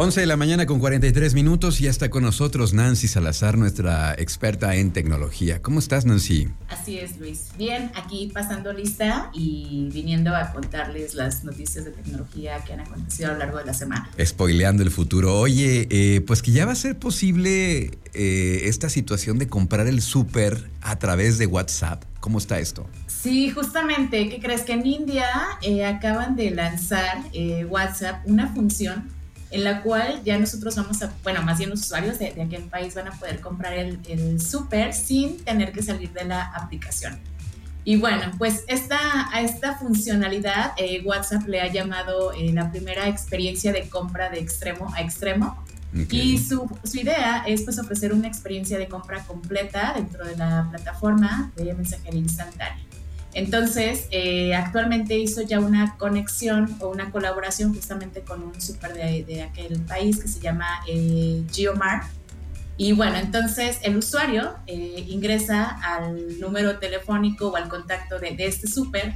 11 de la mañana con 43 minutos y ya está con nosotros Nancy Salazar, nuestra experta en tecnología. ¿Cómo estás, Nancy? Así es, Luis. Bien, aquí pasando lista y viniendo a contarles las noticias de tecnología que han acontecido a lo largo de la semana. Spoileando el futuro. Oye, eh, pues que ya va a ser posible eh, esta situación de comprar el súper a través de WhatsApp. ¿Cómo está esto? Sí, justamente, ¿qué crees? Que en India eh, acaban de lanzar WhatsApp una función en la cual ya nosotros vamos a, bueno, más bien los usuarios de, aquel país van a poder comprar el, el súper sin tener que salir de la aplicación. Y bueno, pues esta, a esta funcionalidad eh, WhatsApp le ha llamado eh, la primera experiencia de compra de extremo a extremo. Y su, su, idea es pues ofrecer una experiencia de compra completa dentro de la plataforma de mensajería instantánea. Entonces, eh, actualmente hizo ya una conexión o una colaboración justamente con un súper de, aquel país que se llama eh, Geomart. Y bueno, entonces el usuario eh, ingresa al número telefónico o al contacto de, de este súper,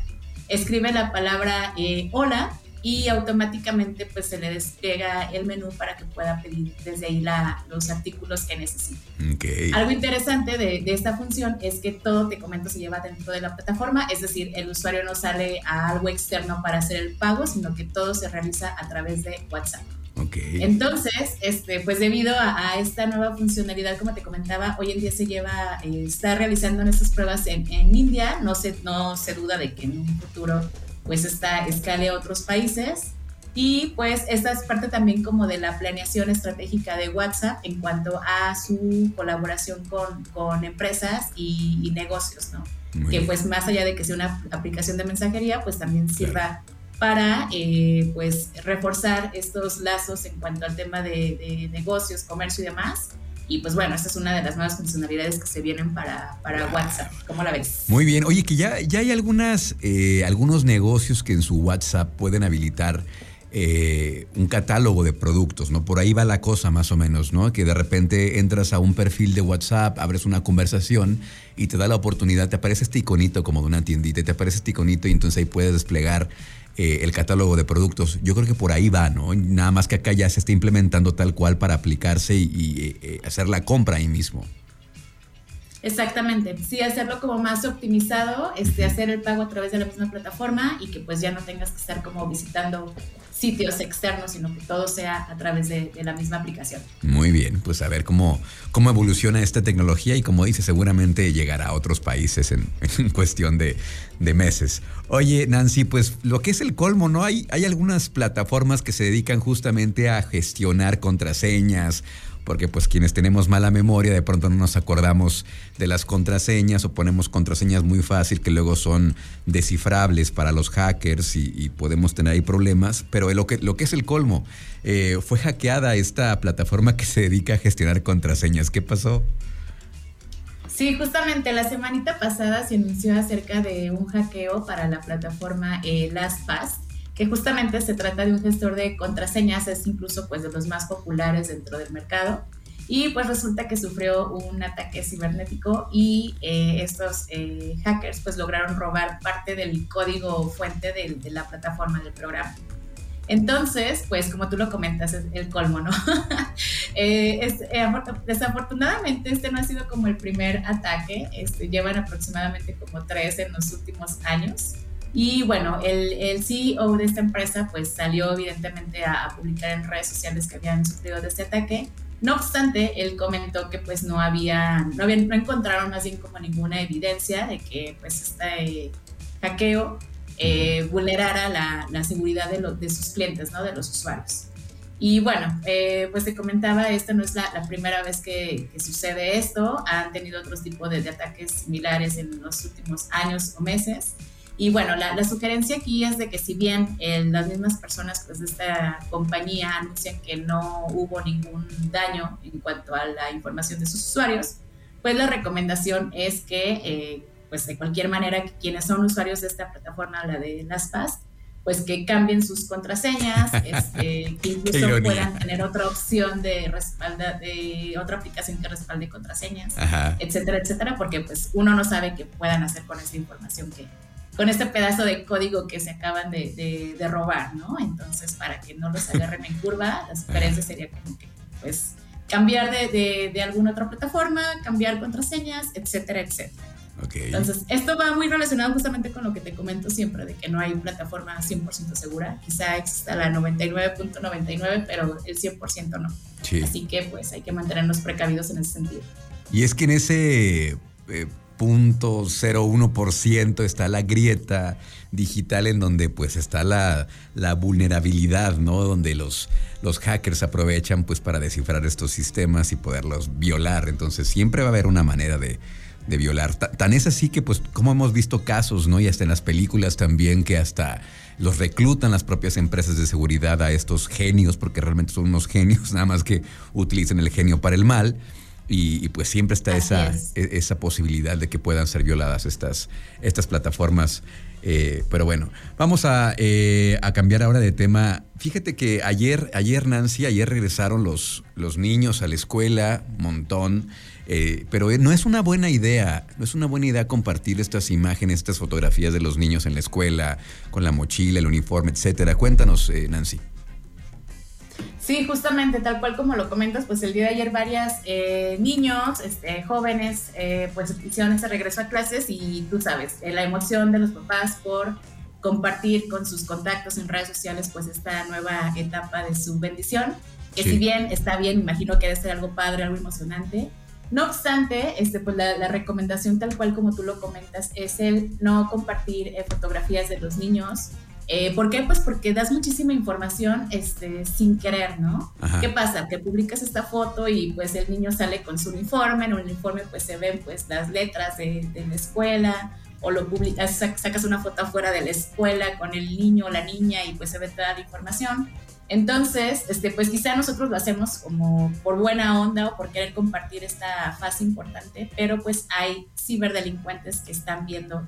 escribe la palabra hola y automáticamente pues se le despliega el menú para que pueda pedir desde ahí la, los artículos que necesite. Algo interesante de, de, esta función es que todo, te comento, se lleva dentro de la plataforma, es decir, el usuario no sale a algo externo para hacer el pago, sino que todo se realiza a través de WhatsApp. Okay. Entonces, este, pues debido a, esta nueva funcionalidad, como te comentaba, hoy en día se lleva, eh, está realizando estas pruebas en, en India, no se, no se duda de que en un futuro pues esta escale a otros países. Y pues esta es parte también como de la planeación estratégica de WhatsApp en cuanto a su colaboración con, con empresas y, negocios, ¿no? que pues más allá de que sea una aplicación de mensajería, pues también sirva para eh, pues reforzar estos lazos en cuanto al tema de, de negocios, comercio y demás y pues bueno, esta es una de las nuevas funcionalidades que se vienen para, para WhatsApp. ¿Cómo la ves? Muy bien. Oye, que ya, ya hay algunas, eh, algunos negocios que en su WhatsApp pueden habilitar eh, un catálogo de productos, ¿no? Por ahí va la cosa más o menos, ¿no? Que de repente entras a un perfil de WhatsApp, abres una conversación y te da la oportunidad, te aparece este iconito como de una tiendita, te aparece este iconito y entonces ahí puedes desplegar eh, el catálogo de productos. Yo creo que por ahí va, ¿no? Nada más que acá ya se está implementando tal cual para aplicarse y, eh, hacer la compra ahí mismo. Exactamente, sí, hacerlo como más optimizado, este, hacer el pago a través de la misma plataforma y que pues ya no tengas que estar como visitando sitios externos, sino que todo sea a través de, la misma aplicación. Muy bien, pues a ver cómo, cómo evoluciona esta tecnología y como dice, seguramente llegará a otros países en, cuestión de, de, meses. Oye, Nancy, pues lo que es el colmo, ¿no? Hay, hay algunas plataformas que se dedican justamente a gestionar contraseñas porque pues quienes tenemos mala memoria de pronto no nos acordamos de las contraseñas o ponemos contraseñas muy fácil que luego son descifrables para los hackers y, podemos tener ahí problemas, pero lo que, lo que es el colmo, eh, fue hackeada esta plataforma que se dedica a gestionar contraseñas. ¿Qué pasó? Sí, justamente la semanita pasada se anunció acerca de un hackeo para la plataforma eh, LastPass que justamente se trata de un gestor de contraseñas, es incluso pues de los más populares dentro del mercado. Y pues resulta que sufrió un ataque cibernético y eh, estos eh, hackers pues lograron robar parte del código fuente de, la plataforma del programa. Entonces, pues como tú lo comentas, es el colmo, ¿no? Eh, desafortunadamente este no ha sido como el primer ataque, este, llevan aproximadamente como tres en los últimos años. Y bueno, el, el, CEO de esta empresa pues salió evidentemente a, publicar en redes sociales que habían sufrido de este ataque. No obstante, él comentó que pues no había, no, no encontraron más bien como ninguna evidencia de que pues este hackeo eh, vulnerara la, la seguridad de, de, sus clientes, ¿no? De los usuarios. Y bueno, eh, pues te comentaba, esta no es la, la primera vez que, que, sucede esto. Han tenido otros tipos de, de ataques similares en los últimos años o meses. Y bueno, la, sugerencia aquí es de que si bien las mismas personas pues, de esta compañía anuncian que no hubo ningún daño en cuanto a la información de sus usuarios, pues la recomendación es que, eh, pues de cualquier manera, que quienes son usuarios de esta plataforma, la de LastPass, pues que cambien sus contraseñas, este, que incluso puedan tener otra opción de respalda, de otra aplicación que respalde contraseñas, etcétera, etcétera, porque pues uno no sabe qué puedan hacer con esa información que, con este pedazo de código que se acaban de, de, robar, ¿no? Entonces, para que no los agarren en curva, la sugerencia sería como que, pues, cambiar de, de, alguna otra plataforma, cambiar contraseñas, etcétera, etcétera. Okay. Entonces, esto va muy relacionado justamente con lo que te comento siempre, de que no hay plataforma 100% segura. Quizá exista la 99.99, pero el 100% no. Sí. Así que pues hay que mantenernos precavidos en ese sentido. Y es que en ese eh, punto 0.1% está la grieta digital en donde pues está la, la, vulnerabilidad, ¿no? Donde los, los hackers aprovechan pues para descifrar estos sistemas y poderlos violar. Entonces siempre va a haber una manera de, de violar. Tan es así que pues como hemos visto casos, ¿no? Y hasta en las películas también que hasta los reclutan las propias empresas de seguridad a estos genios, porque realmente son unos genios, nada más que utilizan el genio para el mal. Y, pues siempre está esa, e, esa posibilidad de que puedan ser violadas estas, estas plataformas. Eh, pero bueno, vamos a, eh, a, cambiar ahora de tema. Fíjate que ayer, ayer Nancy, ayer regresaron los, los niños a la escuela, montón. Eh, pero no es una buena idea, no es una buena idea compartir estas imágenes, estas fotografías de los niños en la escuela, con la mochila, el uniforme, etcétera. Cuéntanos, Nancy. Sí, justamente, tal cual como lo comentas, pues el día de ayer varias eh, niños, este, jóvenes, eh, pues hicieron ese regreso a clases y tú sabes, eh, la emoción de los papás por compartir con sus contactos en redes sociales pues esta nueva etapa de su bendición, que si bien está bien, imagino que debe ser algo padre, algo emocionante. No obstante, este, pues la, la recomendación tal cual como tú lo comentas es el no compartir fotografías de los niños eh, ¿Por qué? Pues porque das muchísima información este, sin querer, ¿no? ¿Qué pasa? Que publicas esta foto y pues el niño sale con su uniforme, en el uniforme pues se ven pues las letras de, la escuela, o lo publicas, sacas una foto afuera de la escuela con el niño o la niña y pues se ve toda la información. Entonces, este, pues quizá nosotros lo hacemos como por buena onda o por querer compartir esta fase importante, pero pues hay ciberdelincuentes que están viendo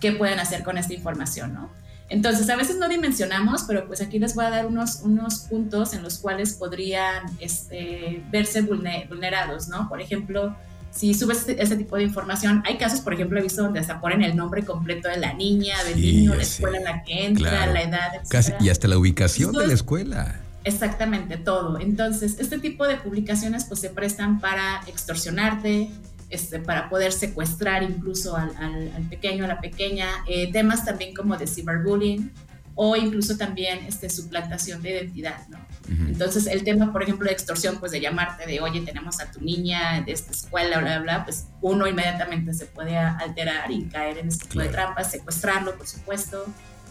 qué pueden hacer con esta información, ¿no? Entonces, a veces no dimensionamos, pero pues aquí les voy a dar unos, unos puntos en los cuales podrían este, verse vulnerados, ¿no? Por ejemplo, si subes este, este, tipo de información, hay casos, por ejemplo, he visto donde hasta ponen el nombre completo de la niña, del niño, la escuela en la que entra, la edad, etc. y hasta la ubicación de la escuela. Exactamente, todo. Entonces, este tipo de publicaciones pues se prestan para extorsionarte, este, para poder secuestrar incluso al, pequeño, a la pequeña, eh, temas también como de cyberbullying o incluso también este, suplantación de identidad, ¿no? Entonces, el tema, por ejemplo, de extorsión, pues de llamarte de, oye, tenemos a tu niña de esta escuela, bla, bla, bla, pues uno inmediatamente se puede alterar y caer en este tipo de trampas, secuestrarlo, por supuesto,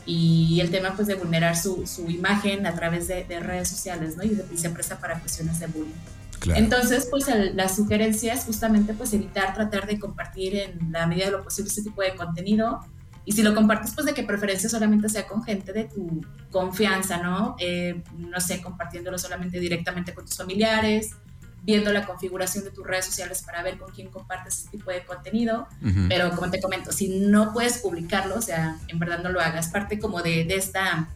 y el tema, pues, de vulnerar su, su imagen a través de, redes sociales, ¿no? Y, y se presta para cuestiones de bullying. Entonces, pues la sugerencia es justamente pues evitar tratar de compartir en la medida de lo posible este tipo de contenido. Y si lo compartes, pues de que preferencia solamente sea con gente de tu confianza, ¿no? Eh, no sé, compartiéndolo solamente directamente con tus familiares, viendo la configuración de tus redes sociales para ver con quién compartes este tipo de contenido. Pero como te comento, si no puedes publicarlo, o sea, en verdad no lo hagas. Parte como de, de esta,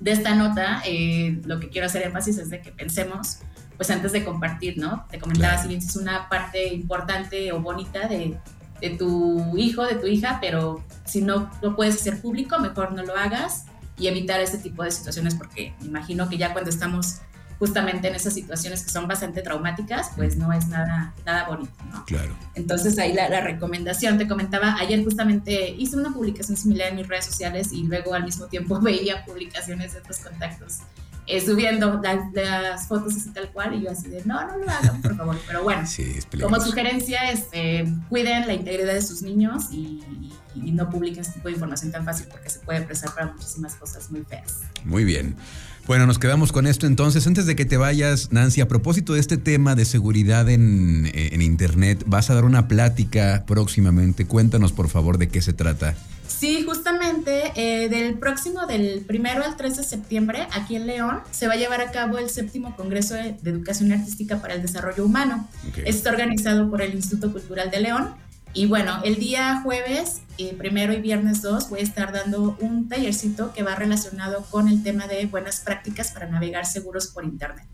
de esta nota, eh, lo que quiero hacer énfasis es de que pensemos pues antes de compartir, ¿no? Te comentaba si bien es una parte importante o bonita de, de, tu hijo, de tu hija, pero si no lo puedes hacer público, mejor no lo hagas y evitar ese tipo de situaciones porque me imagino que ya cuando estamos justamente en esas situaciones que son bastante traumáticas, pues no es nada, nada bonito, ¿no? Claro. Entonces ahí la, la, recomendación, te comentaba, ayer justamente hice una publicación similar en mis redes sociales y luego al mismo tiempo veía publicaciones de otros contactos eh, subiendo las, fotos así tal cual y yo así de, no, no lo hagan, por favor. Pero bueno, como sugerencia, este, cuiden la integridad de sus niños y, no publiquen este tipo de información tan fácil porque se puede prestar para muchísimas cosas muy feas. Muy bien. Bueno, nos quedamos con esto entonces. Antes de que te vayas, Nancy, a propósito de este tema de seguridad en, en Internet, vas a dar una plática próximamente. Cuéntanos, por favor, de qué se trata. Sí, justamente eh, del próximo, del primero al 3 de septiembre, aquí en León, se va a llevar a cabo el séptimo Congreso de, Educación Artística para el Desarrollo Humano. Está organizado por el Instituto Cultural de León. Y bueno, el día jueves, eh, primero y viernes 2, voy a estar dando un tallercito que va relacionado con el tema de buenas prácticas para navegar seguros por Internet.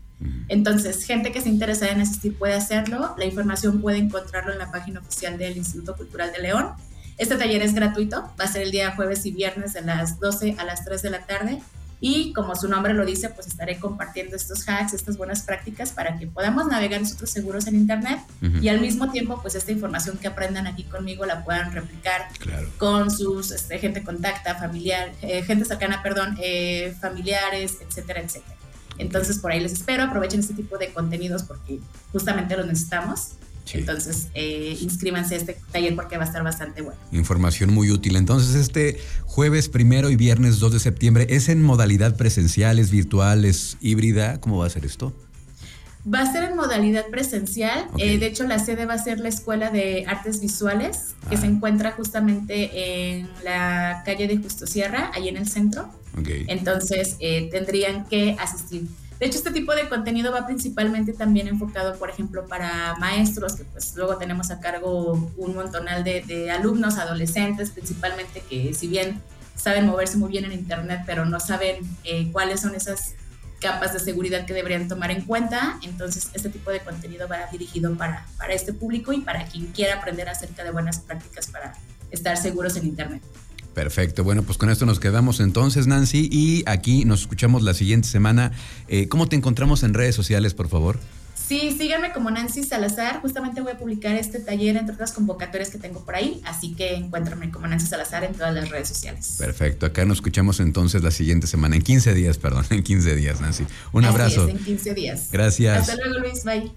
Entonces, gente que se interesa en asistir puede hacerlo. La información puede encontrarlo en la página oficial del Instituto Cultural de León Este taller es gratuito, va a ser el día jueves y viernes de las 12 a las 3 de la tarde. Y como su nombre lo dice, pues estaré compartiendo estos hacks, estas buenas prácticas para que podamos navegar nosotros seguros en Internet y al mismo tiempo, pues esta información que aprendan aquí conmigo la puedan replicar con sus este, gente contacta, familiar, eh, gente cercana, perdón, eh, familiares, etcétera, etcétera. Entonces por ahí les espero, aprovechen este tipo de contenidos porque justamente los necesitamos. Entonces, eh, inscríbanse a este taller porque va a estar bastante bueno. Información muy útil. Entonces, este jueves primero y viernes 2 de septiembre, ¿es en modalidad presencial, es virtual, es híbrida? ¿Cómo va a ser esto? Va a ser en modalidad presencial. Eh, de hecho, la sede va a ser la Escuela de Artes Visuales, que se ah. encuentra justamente en la calle de Justo Sierra, ahí en el centro. Entonces, eh, tendrían que asistir. De hecho, este tipo de contenido va principalmente también enfocado, por ejemplo, para maestros, que pues luego tenemos a cargo un montonal de, alumnos, adolescentes principalmente, que si bien saben moverse muy bien en Internet, pero no saben eh, cuáles son esas capas de seguridad que deberían tomar en cuenta. Entonces, este tipo de contenido va dirigido para, para este público y para quien quiera aprender acerca de buenas prácticas para estar seguros en Internet. Perfecto. Bueno, pues con esto nos quedamos entonces, Nancy, y aquí nos escuchamos la siguiente semana. Eh, ¿Cómo te encontramos en redes sociales, por favor? Sí, síganme como Nancy Salazar. Justamente voy a publicar este taller entre otras convocatorias que tengo por ahí, así que encuéntrame como Nancy Salazar en todas las redes sociales. Perfecto. Acá nos escuchamos entonces la siguiente semana, en 15 días, perdón, en 15 días, Nancy. Un abrazo. en 15 días. Gracias. Hasta luego, Luis. Bye.